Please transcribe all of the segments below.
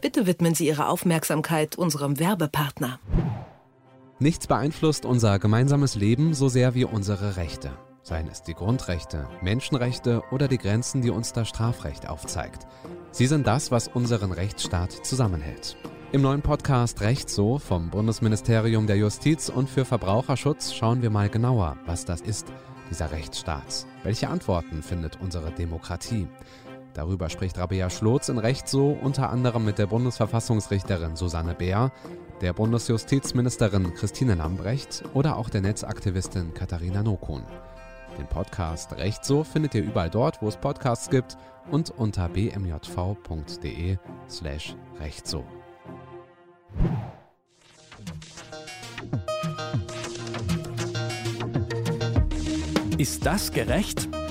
Bitte widmen Sie Ihre Aufmerksamkeit unserem Werbepartner. Nichts beeinflusst unser gemeinsames Leben so sehr wie unsere Rechte. Seien es die Grundrechte, Menschenrechte oder die Grenzen, die uns das Strafrecht aufzeigt. Sie sind das, was unseren Rechtsstaat zusammenhält. Im neuen Podcast Recht so vom Bundesministerium der Justiz und für Verbraucherschutz schauen wir mal genauer, was das ist, dieser Rechtsstaat. Welche Antworten findet unsere Demokratie? Darüber spricht Rabea Schlotz in Recht so unter anderem mit der Bundesverfassungsrichterin Susanne Beer, der Bundesjustizministerin Christine Lambrecht oder auch der Netzaktivistin Katharina Nokun. Den Podcast Recht so findet ihr überall dort, wo es Podcasts gibt und unter bmjv.de slash recht so. Ist das gerecht?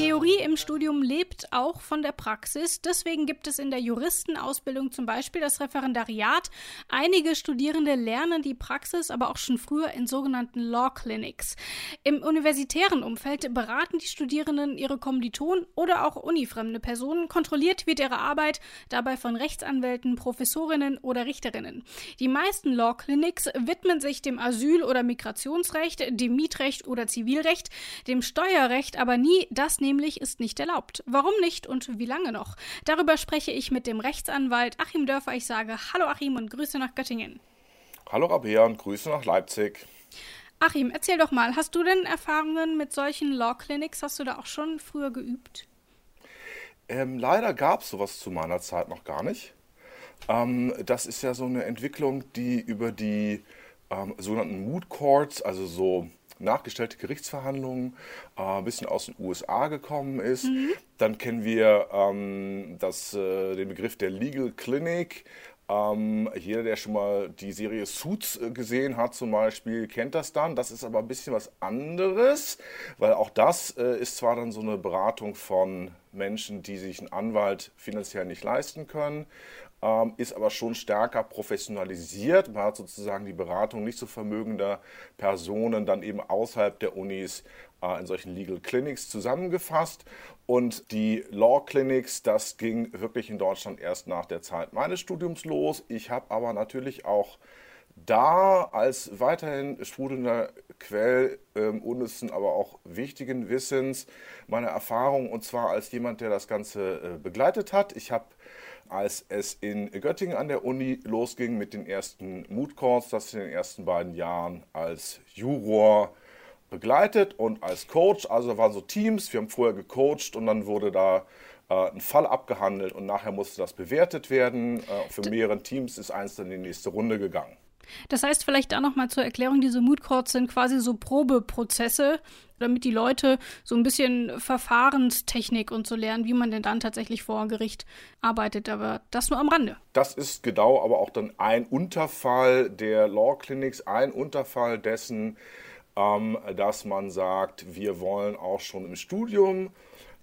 Theorie im Studium lebt auch von der Praxis. Deswegen gibt es in der Juristenausbildung zum Beispiel das Referendariat. Einige Studierende lernen die Praxis aber auch schon früher in sogenannten Law Clinics. Im universitären Umfeld beraten die Studierenden ihre Kommilitonen oder auch unifremde Personen. Kontrolliert wird ihre Arbeit dabei von Rechtsanwälten, Professorinnen oder Richterinnen. Die meisten Law Clinics widmen sich dem Asyl- oder Migrationsrecht, dem Mietrecht oder Zivilrecht, dem Steuerrecht aber nie das nämlich ist nicht erlaubt. Warum nicht und wie lange noch? Darüber spreche ich mit dem Rechtsanwalt Achim Dörfer. Ich sage Hallo Achim und Grüße nach Göttingen. Hallo Rabea und Grüße nach Leipzig. Achim, erzähl doch mal, hast du denn Erfahrungen mit solchen Law Clinics? Hast du da auch schon früher geübt? Ähm, leider gab es sowas zu meiner Zeit noch gar nicht. Ähm, das ist ja so eine Entwicklung, die über die ähm, sogenannten Mood Courts, also so nachgestellte Gerichtsverhandlungen, äh, ein bisschen aus den USA gekommen ist. Mhm. Dann kennen wir ähm, das, äh, den Begriff der Legal Clinic. Ähm, jeder, der schon mal die Serie Suits äh, gesehen hat, zum Beispiel, kennt das dann. Das ist aber ein bisschen was anderes, weil auch das äh, ist zwar dann so eine Beratung von Menschen, die sich einen Anwalt finanziell nicht leisten können, ähm, ist aber schon stärker professionalisiert. Man hat sozusagen die Beratung nicht so vermögender Personen dann eben außerhalb der Unis äh, in solchen Legal Clinics zusammengefasst. Und die Law Clinics, das ging wirklich in Deutschland erst nach der Zeit meines Studiums los. Ich habe aber natürlich auch da als weiterhin sprudelnder Quell ähm, unnützen, aber auch wichtigen Wissens meine Erfahrung und zwar als jemand, der das Ganze äh, begleitet hat. Ich habe als es in Göttingen an der Uni losging mit den ersten Mood das in den ersten beiden Jahren als Juror begleitet und als Coach. Also waren so Teams, wir haben vorher gecoacht und dann wurde da äh, ein Fall abgehandelt und nachher musste das bewertet werden. Äh, für mehrere Teams ist eins dann in die nächste Runde gegangen. Das heißt vielleicht da nochmal zur Erklärung, diese Mood Courts sind quasi so Probeprozesse, damit die Leute so ein bisschen Verfahrenstechnik und so lernen, wie man denn dann tatsächlich vor Gericht arbeitet. Aber das nur am Rande. Das ist genau aber auch dann ein Unterfall der Law Clinics, ein Unterfall dessen, ähm, dass man sagt, wir wollen auch schon im Studium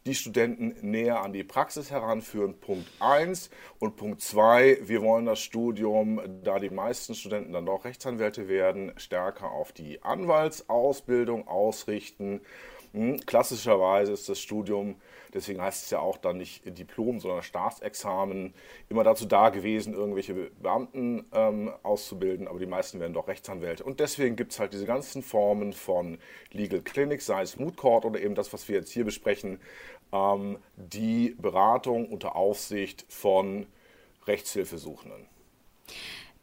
die Studenten näher an die Praxis heranführen. Punkt 1. Und Punkt 2, wir wollen das Studium, da die meisten Studenten dann doch Rechtsanwälte werden, stärker auf die Anwaltsausbildung ausrichten. Hm, klassischerweise ist das Studium Deswegen heißt es ja auch dann nicht Diplom, sondern Staatsexamen. Immer dazu da gewesen, irgendwelche Beamten ähm, auszubilden, aber die meisten werden doch Rechtsanwälte. Und deswegen gibt es halt diese ganzen Formen von Legal Clinics, sei es Moot Court oder eben das, was wir jetzt hier besprechen, ähm, die Beratung unter Aufsicht von Rechtshilfesuchenden.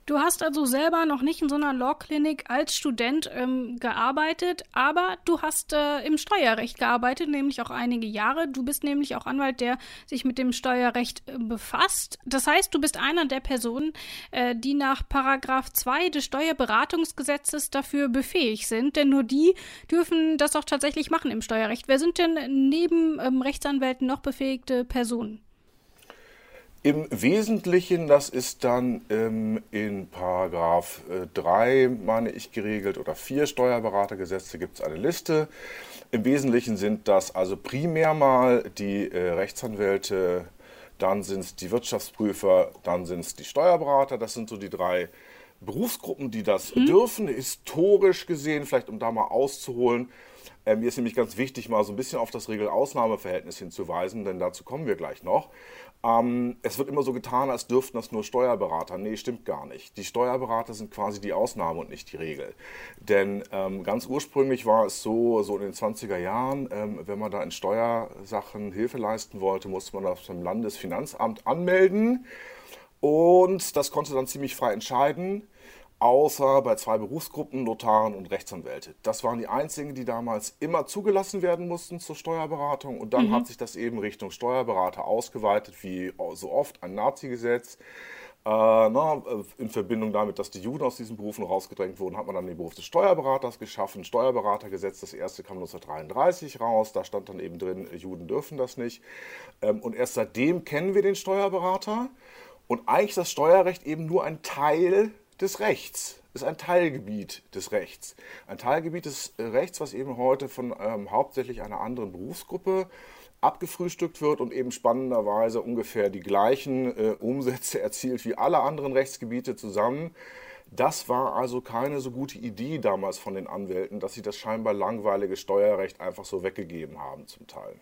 Du hast also selber noch nicht in so einer Law-Klinik als Student ähm, gearbeitet, aber du hast äh, im Steuerrecht gearbeitet, nämlich auch einige Jahre. Du bist nämlich auch Anwalt, der sich mit dem Steuerrecht äh, befasst. Das heißt, du bist einer der Personen, äh, die nach Paragraph 2 des Steuerberatungsgesetzes dafür befähigt sind, denn nur die dürfen das auch tatsächlich machen im Steuerrecht. Wer sind denn neben ähm, Rechtsanwälten noch befähigte Personen? Im Wesentlichen, das ist dann ähm, in Paragraph äh, 3, meine ich, geregelt oder 4 Steuerberatergesetze gibt es eine Liste. Im Wesentlichen sind das also primär mal die äh, Rechtsanwälte, dann sind es die Wirtschaftsprüfer, dann sind es die Steuerberater. Das sind so die drei Berufsgruppen, die das hm. dürfen. Historisch gesehen, vielleicht um da mal auszuholen, Ähm, mir ist nämlich ganz wichtig, mal so ein bisschen auf das Regel-Ausnahme-Verhältnis hinzuweisen, denn dazu kommen wir gleich noch. Ähm, es wird immer so getan, als dürften das nur Steuerberater. Nee, stimmt gar nicht. Die Steuerberater sind quasi die Ausnahme und nicht die Regel. Denn ähm, ganz ursprünglich war es so, so in den 20er Jahren, ähm, wenn man da in Steuersachen Hilfe leisten wollte, musste man das beim Landesfinanzamt anmelden. Und das konnte dann ziemlich frei entscheiden außer bei zwei Berufsgruppen, Notaren und Rechtsanwälte. Das waren die einzigen, die damals immer zugelassen werden mussten zur Steuerberatung. Und dann mhm. hat sich das eben Richtung Steuerberater ausgeweitet, wie so oft ein Nazi-Gesetz. Äh, na, in Verbindung damit, dass die Juden aus diesen Berufen rausgedrängt wurden, hat man dann den Beruf des Steuerberaters geschaffen. Steuerberatergesetz, das erste kam 1933 raus. Da stand dann eben drin, Juden dürfen das nicht. Ähm, und erst seitdem kennen wir den Steuerberater. Und eigentlich ist das Steuerrecht eben nur ein Teil des Rechts, ist ein Teilgebiet des Rechts. Ein Teilgebiet des Rechts, was eben heute von ähm, hauptsächlich einer anderen Berufsgruppe abgefrühstückt wird und eben spannenderweise ungefähr die gleichen äh, Umsätze erzielt wie alle anderen Rechtsgebiete zusammen. Das war also keine so gute Idee damals von den Anwälten, dass sie das scheinbar langweilige Steuerrecht einfach so weggegeben haben zum Teil.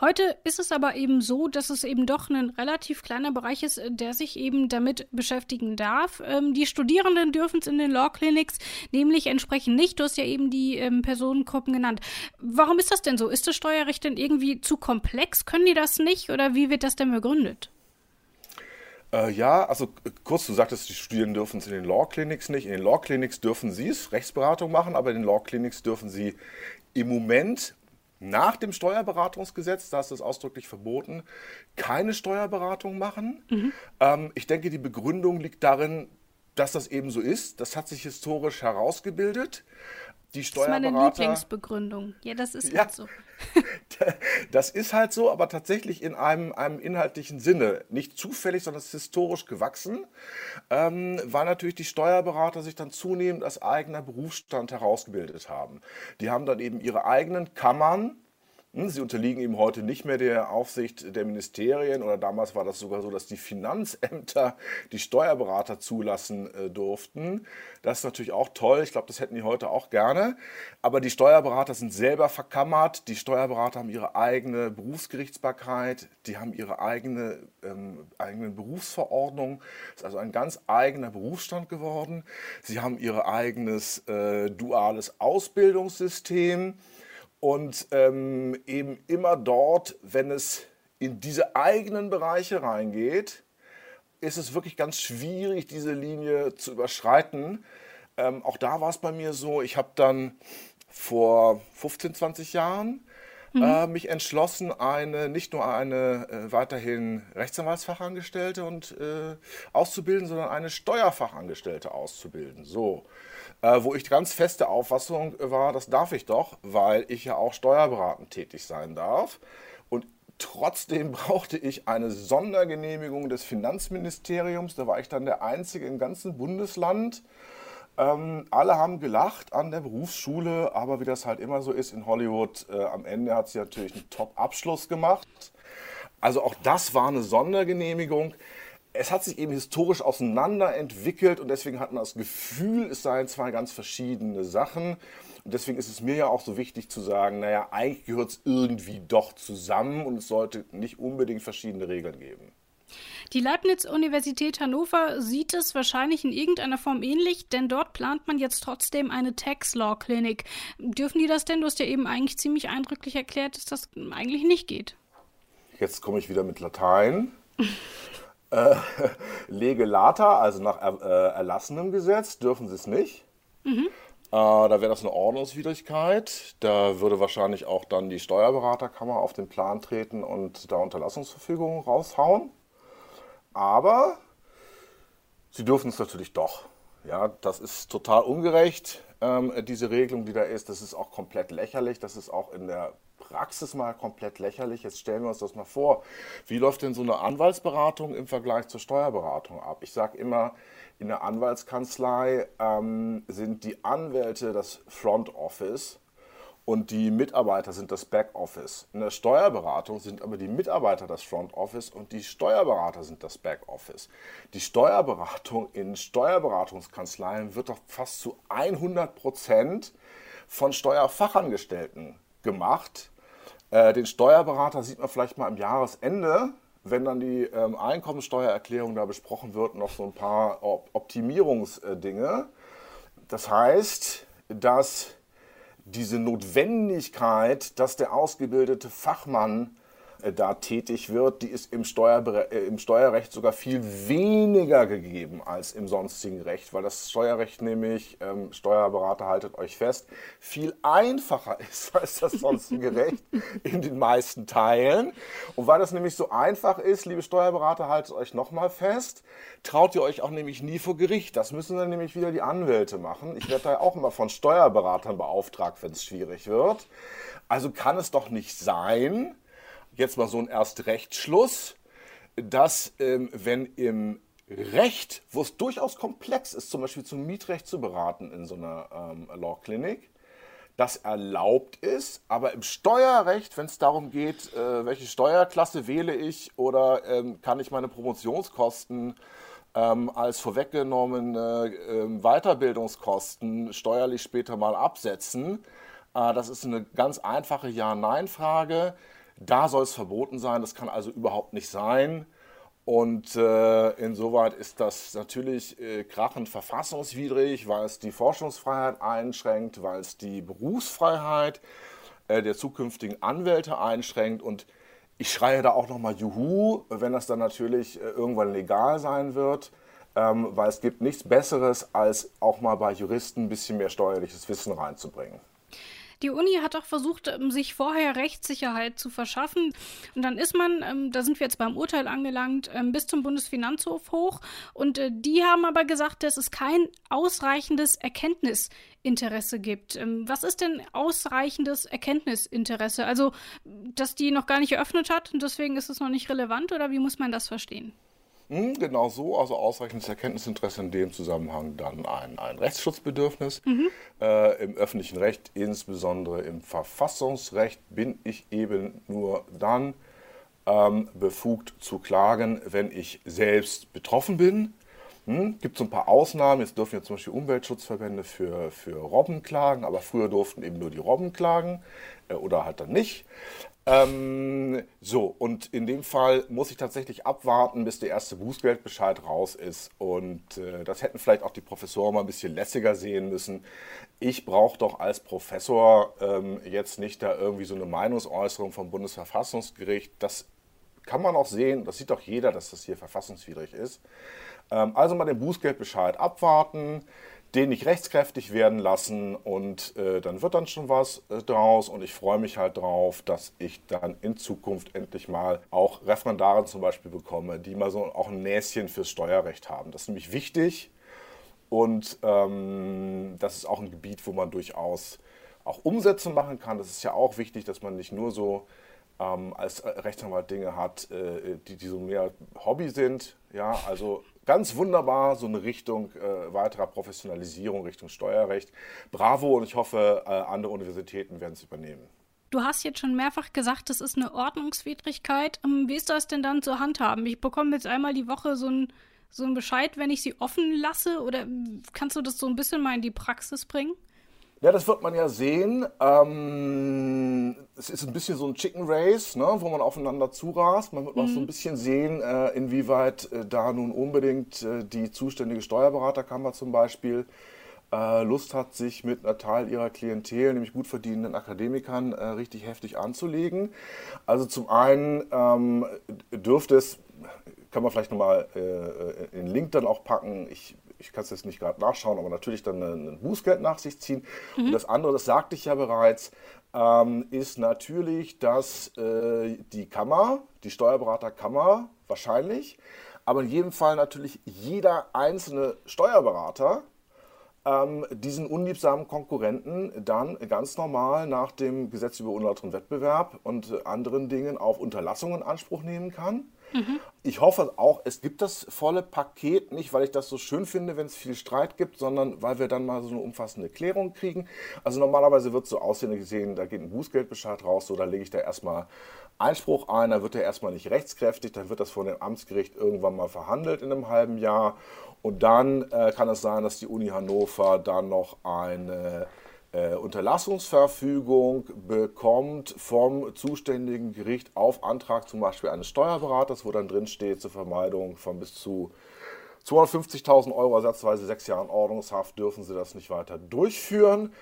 Heute ist es aber eben so, dass es eben doch ein relativ kleiner Bereich ist, äh, der sich eben damit beschäftigen darf. Ähm, die Studierenden dürfen es in den Law Clinics nämlich entsprechend nicht. Du hast ja eben die ähm, Personengruppen genannt. Warum ist das denn so? Ist das Steuerrecht denn irgendwie zu komplex? Können die das nicht oder wie wird das denn begründet? Äh, ja, also kurz, du sagtest, die Studierenden dürfen es in den Law Clinics nicht. In den Law Clinics dürfen sie es, Rechtsberatung machen, aber in den Law Clinics dürfen sie im Moment nach dem Steuerberatungsgesetz, da ist es ausdrücklich verboten, keine Steuerberatung machen. Mhm. Ähm, ich denke, die Begründung liegt darin, dass das eben so ist. Das hat sich historisch herausgebildet die Steuerberater. Das ist meine Lieblingsbegründung. Ja, das ist ja, halt so. das ist halt so, aber tatsächlich in einem, einem inhaltlichen Sinne. Nicht zufällig, sondern es ist historisch gewachsen, ähm, weil natürlich die Steuerberater sich dann zunehmend als eigener Berufsstand herausgebildet haben. Die haben dann eben ihre eigenen Kammern, Sie unterliegen eben heute nicht mehr der Aufsicht der Ministerien oder damals war das sogar so, dass die Finanzämter die Steuerberater zulassen äh, durften. Das ist natürlich auch toll. Ich glaube, das hätten die heute auch gerne. Aber die Steuerberater sind selber verkammert. Die Steuerberater haben ihre eigene Berufsgerichtsbarkeit. Die haben ihre eigene ähm, eigene Berufsverordnung. Das ist also ein ganz eigener Berufsstand geworden. Sie haben ihr eigenes äh, duales Ausbildungssystem und ähm, eben immer dort, wenn es in diese eigenen Bereiche reingeht, ist es wirklich ganz schwierig, diese Linie zu überschreiten. Ähm, auch da war es bei mir so, ich habe dann vor 15, 20 Jahren mhm. äh, mich entschlossen, eine nicht nur eine äh, weiterhin Rechtsanwaltsfachangestellte und äh, auszubilden, sondern eine Steuerfachangestellte auszubilden. So äh, wo ich ganz feste Auffassung war, das darf ich doch, weil ich ja auch steuerberatend tätig sein darf. Und trotzdem brauchte ich eine Sondergenehmigung des Finanzministeriums. Da war ich dann der Einzige im ganzen Bundesland. Ähm, alle haben gelacht an der Berufsschule, aber wie das halt immer so ist in Hollywood, äh, am Ende hat sie natürlich einen Top-Abschluss gemacht. Also auch das war eine Sondergenehmigung es hat sich eben historisch auseinanderentwickelt und deswegen hat man das Gefühl, es seien zwei ganz verschiedene Sachen. Und deswegen ist es mir ja auch so wichtig zu sagen, naja, eigentlich gehört es irgendwie doch zusammen und es sollte nicht unbedingt verschiedene Regeln geben. Die Leibniz-Universität Hannover sieht es wahrscheinlich in irgendeiner Form ähnlich, denn dort plant man jetzt trotzdem eine Tax Law Klinik. Dürfen die das denn? Du hast ja eben eigentlich ziemlich eindrücklich erklärt, dass das eigentlich nicht geht. Jetzt komme ich wieder mit Latein. Äh, lege lata, also nach er, äh, erlassenem Gesetz, dürfen sie es nicht. Mhm. Äh, da wäre das eine Ordnungswidrigkeit. Da würde wahrscheinlich auch dann die Steuerberaterkammer auf den Plan treten und da Unterlassungsverfügungen raushauen. Aber sie dürfen es natürlich doch. Ja, das ist total ungerecht, ähm, diese Regelung, die da ist. Das ist auch komplett lächerlich. Das ist auch in der Praxis mal komplett lächerlich. Jetzt stellen wir uns das mal vor. Wie läuft denn so eine Anwaltsberatung im Vergleich zur Steuerberatung ab? Ich sage immer, in der Anwaltskanzlei ähm, sind die Anwälte das Front Office und die Mitarbeiter sind das Backoffice. In der Steuerberatung sind aber die Mitarbeiter das Front Office und die Steuerberater sind das Backoffice. Die Steuerberatung in Steuerberatungskanzleien wird doch fast zu 100 Prozent von Steuerfachangestellten gemacht. Äh, den Steuerberater sieht man vielleicht mal am Jahresende, wenn dann die ähm, Einkommensteuererklärung da besprochen wird, noch so ein paar Op Optimierungsdinge. Das heißt, dass diese Notwendigkeit, dass der ausgebildete Fachmann da tätig wird, die ist im, äh, im Steuerrecht sogar viel weniger gegeben als im sonstigen Recht, weil das Steuerrecht nämlich, ähm, Steuerberater haltet euch fest, viel einfacher ist als das sonstige Recht in den meisten Teilen. Und weil das nämlich so einfach ist, liebe Steuerberater, haltet euch nochmal fest, traut ihr euch auch nämlich nie vor Gericht. Das müssen dann nämlich wieder die Anwälte machen. Ich werde da auch immer von Steuerberatern beauftragt, wenn es schwierig wird. Also kann es doch nicht sein, jetzt mal so ein Erstrechtsschluss, dass ähm, wenn im Recht, wo es durchaus komplex ist, zum Beispiel zum Mietrecht zu beraten in so einer ähm, Law Clinic, das erlaubt ist, aber im Steuerrecht, wenn es darum geht, äh, welche Steuerklasse wähle ich oder ähm, kann ich meine Promotionskosten ähm, als vorweggenommene äh, Weiterbildungskosten steuerlich später mal absetzen, äh, das ist eine ganz einfache Ja-Nein-Frage. Da soll es verboten sein, das kann also überhaupt nicht sein. Und äh, insoweit ist das natürlich äh, krachend verfassungswidrig, weil es die Forschungsfreiheit einschränkt, weil es die Berufsfreiheit äh, der zukünftigen Anwälte einschränkt. Und ich schreie da auch nochmal Juhu, wenn das dann natürlich äh, irgendwann legal sein wird, ähm, weil es gibt nichts Besseres, als auch mal bei Juristen ein bisschen mehr steuerliches Wissen reinzubringen. Die Uni hat auch versucht, ähm, sich vorher Rechtssicherheit zu verschaffen. Und dann ist man, ähm, da sind wir jetzt beim Urteil angelangt, ähm, bis zum Bundesfinanzhof hoch. Und äh, die haben aber gesagt, dass es kein ausreichendes Erkenntnisinteresse gibt. Was ist denn ausreichendes Erkenntnisinteresse? Also, dass die noch gar nicht eröffnet hat und deswegen ist es noch nicht relevant oder wie muss man das verstehen? Hm, genau so, also ausreichendes Erkenntnisinteresse in dem Zusammenhang dann ein, ein Rechtsschutzbedürfnis. Mhm. Äh, Im öffentlichen Recht, insbesondere im Verfassungsrecht, bin ich eben nur dann ähm, befugt zu klagen, wenn ich selbst betroffen bin. Hm, gibt so ein paar Ausnahmen. Jetzt dürfen ja zum Beispiel Umweltschutzverbände für, für Robben klagen, aber früher durften eben nur die Robben klagen äh, oder halt dann nicht. Ähm, so, und in dem Fall muss ich tatsächlich abwarten, bis der erste Bußgeldbescheid raus ist. Und äh, das hätten vielleicht auch die Professoren mal ein bisschen lässiger sehen müssen. Ich brauche doch als Professor ähm, jetzt nicht da irgendwie so eine Meinungsäußerung vom Bundesverfassungsgericht. Das kann man auch sehen, das sieht doch jeder, dass das hier verfassungswidrig ist. Ähm, also mal den Bußgeldbescheid abwarten den nicht rechtskräftig werden lassen und äh, dann wird dann schon was äh, draus und ich freue mich halt drauf, dass ich dann in Zukunft endlich mal auch Referendare zum Beispiel bekomme, die mal so auch ein Näschen fürs Steuerrecht haben. Das ist nämlich wichtig und ähm, das ist auch ein Gebiet, wo man durchaus auch Umsätze machen kann. Das ist ja auch wichtig, dass man nicht nur so ähm, als Rechtsanwalt Dinge hat, äh, die, die so mehr Hobby sind. Ja, also ganz wunderbar so eine Richtung äh, weiterer Professionalisierung Richtung Steuerrecht. Bravo und ich hoffe, äh, andere Universitäten werden es übernehmen. Du hast jetzt schon mehrfach gesagt, das ist eine Ordnungswidrigkeit. Ähm, wie ist das denn dann zu handhaben? Ich bekomme jetzt einmal die Woche so einen so Bescheid, wenn ich sie offen lasse? Oder kannst du das so ein bisschen mal in die Praxis bringen? Ja, das wird man ja sehen. Ähm, es ist ein bisschen so ein Chicken Race, ne, wo man aufeinander zurast. Man wird mhm. auch so ein mhm. bisschen sehen, äh, inwieweit äh, da nun unbedingt äh, die zuständige Steuerberaterkammer zum Beispiel äh, Lust hat, sich mit einer Teil ihrer Klientel, nämlich gut verdienenden Akademikern, äh, richtig heftig anzulegen. Also zum einen ähm, dürfte es, kann man vielleicht nochmal äh, den Link dann auch packen. Ich ich kann es jetzt nicht gerade nachschauen, aber natürlich dann ein Bußgeld nach sich ziehen. Mhm. Und das andere, das sagte ich ja bereits, ähm, ist natürlich, dass äh, die Kammer, die Steuerberaterkammer wahrscheinlich, aber in jedem Fall natürlich jeder einzelne Steuerberater ähm, diesen unliebsamen Konkurrenten dann ganz normal nach dem Gesetz über unlauteren Wettbewerb und anderen Dingen auf Unterlassungen in Anspruch nehmen kann. Mhm. Ich hoffe auch, es gibt das volle Paket, nicht weil ich das so schön finde, wenn es viel Streit gibt, sondern weil wir dann mal so eine umfassende Klärung kriegen. Also normalerweise wird es so aussehen, gesehen, da geht ein Bußgeldbescheid raus, so da lege ich da erstmal Einspruch ein, dann wird er erstmal nicht rechtskräftig, dann wird das von dem Amtsgericht irgendwann mal verhandelt in einem halben Jahr und dann äh, kann es sein, dass die Uni Hannover dann noch eine äh, Unterlassungsverfügung bekommt vom zuständigen Gericht auf Antrag zum Beispiel eines Steuerberaters, wo dann drin steht, zur Vermeidung von bis zu 250.000 Euro ersatzweise sechs Jahren Ordnungshaft dürfen Sie das nicht weiter durchführen.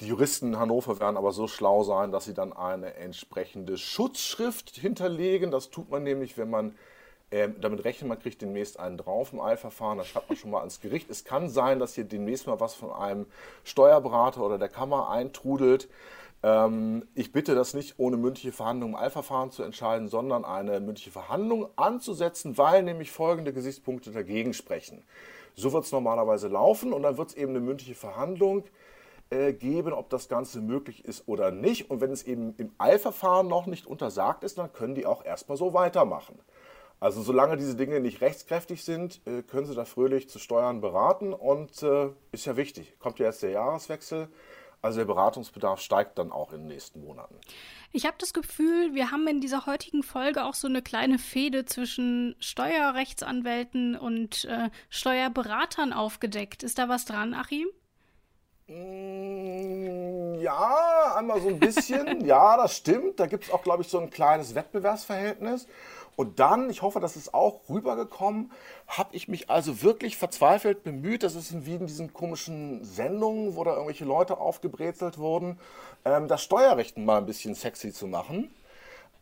Die Juristen in Hannover werden aber so schlau sein, dass sie dann eine entsprechende Schutzschrift hinterlegen. Das tut man nämlich, wenn man ähm, damit rechnet, man kriegt demnächst einen drauf im Eilverfahren, das schreibt man schon mal ans Gericht. Es kann sein, dass hier demnächst mal was von einem Steuerberater oder der Kammer eintrudelt. Ähm, ich bitte das nicht ohne mündliche Verhandlung im Eilverfahren zu entscheiden, sondern eine mündliche Verhandlung anzusetzen, weil nämlich folgende Gesichtspunkte dagegen sprechen. So wird es normalerweise laufen und dann wird es eben eine mündliche Verhandlung äh, geben, ob das Ganze möglich ist oder nicht. Und wenn es eben im Eilverfahren noch nicht untersagt ist, dann können die auch erstmal so weitermachen. Also solange diese Dinge nicht rechtskräftig sind, äh, können Sie da fröhlich zu Steuern beraten und äh, ist ja wichtig. Kommt ja jetzt der Jahreswechsel, also der Beratungsbedarf steigt dann auch in den nächsten Monaten. Ich habe das Gefühl, wir haben in dieser heutigen Folge auch so eine kleine Fehde zwischen Steuerrechtsanwälten und äh, Steuerberatern aufgedeckt. Ist da was dran, Achim? Mm, ja, einmal so ein bisschen. ja, das stimmt. Da gibt es auch, glaube ich, so ein kleines Wettbewerbsverhältnis. Und dann, ich hoffe, das ist auch rübergekommen, habe ich mich also wirklich verzweifelt bemüht, das ist wie in diesen komischen Sendungen, wo da irgendwelche Leute aufgebrezelt wurden, ähm, das Steuerrecht mal ein bisschen sexy zu machen,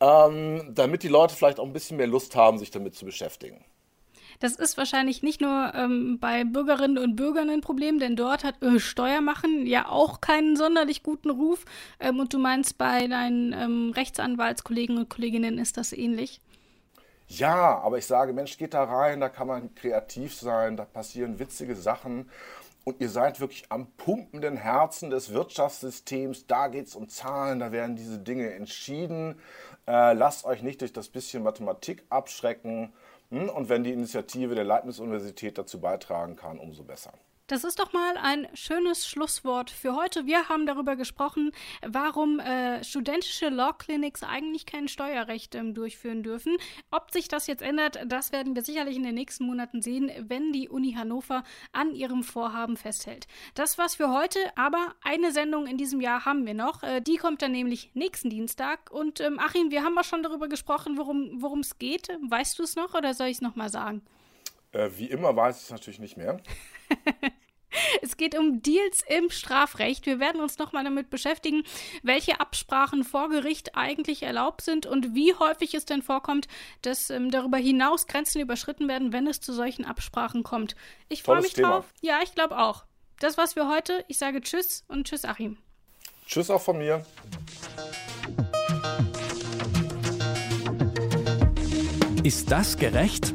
ähm, damit die Leute vielleicht auch ein bisschen mehr Lust haben, sich damit zu beschäftigen. Das ist wahrscheinlich nicht nur ähm, bei Bürgerinnen und Bürgern ein Problem, denn dort hat äh, Steuermachen ja auch keinen sonderlich guten Ruf. Ähm, und du meinst, bei deinen ähm, Rechtsanwaltskollegen und Kolleginnen ist das ähnlich? Ja, aber ich sage, Mensch, geht da rein, da kann man kreativ sein, da passieren witzige Sachen. Und ihr seid wirklich am pumpenden Herzen des Wirtschaftssystems. Da geht es um Zahlen, da werden diese Dinge entschieden. Äh, lasst euch nicht durch das bisschen Mathematik abschrecken. Hm? Und wenn die Initiative der Leibniz-Universität dazu beitragen kann, umso besser. Das ist doch mal ein schönes Schlusswort für heute. Wir haben darüber gesprochen, warum äh, studentische Law Clinics eigentlich kein Steuerrecht ähm, durchführen dürfen. Ob sich das jetzt ändert, das werden wir sicherlich in den nächsten Monaten sehen, wenn die Uni Hannover an ihrem Vorhaben festhält. Das war's für heute, aber eine Sendung in diesem Jahr haben wir noch. Äh, die kommt dann nämlich nächsten Dienstag. Und ähm, Achim, wir haben auch schon darüber gesprochen, worum es geht. Weißt du es noch oder soll ich es nochmal sagen? Äh, wie immer weiß ich es natürlich nicht mehr. Es geht um Deals im Strafrecht. Wir werden uns nochmal damit beschäftigen, welche Absprachen vor Gericht eigentlich erlaubt sind und wie häufig es denn vorkommt, dass ähm, darüber hinaus Grenzen überschritten werden, wenn es zu solchen Absprachen kommt. Ich freue mich Thema. drauf. Ja, ich glaube auch. Das war's für heute. Ich sage Tschüss und Tschüss, Achim. Tschüss auch von mir. Ist das gerecht?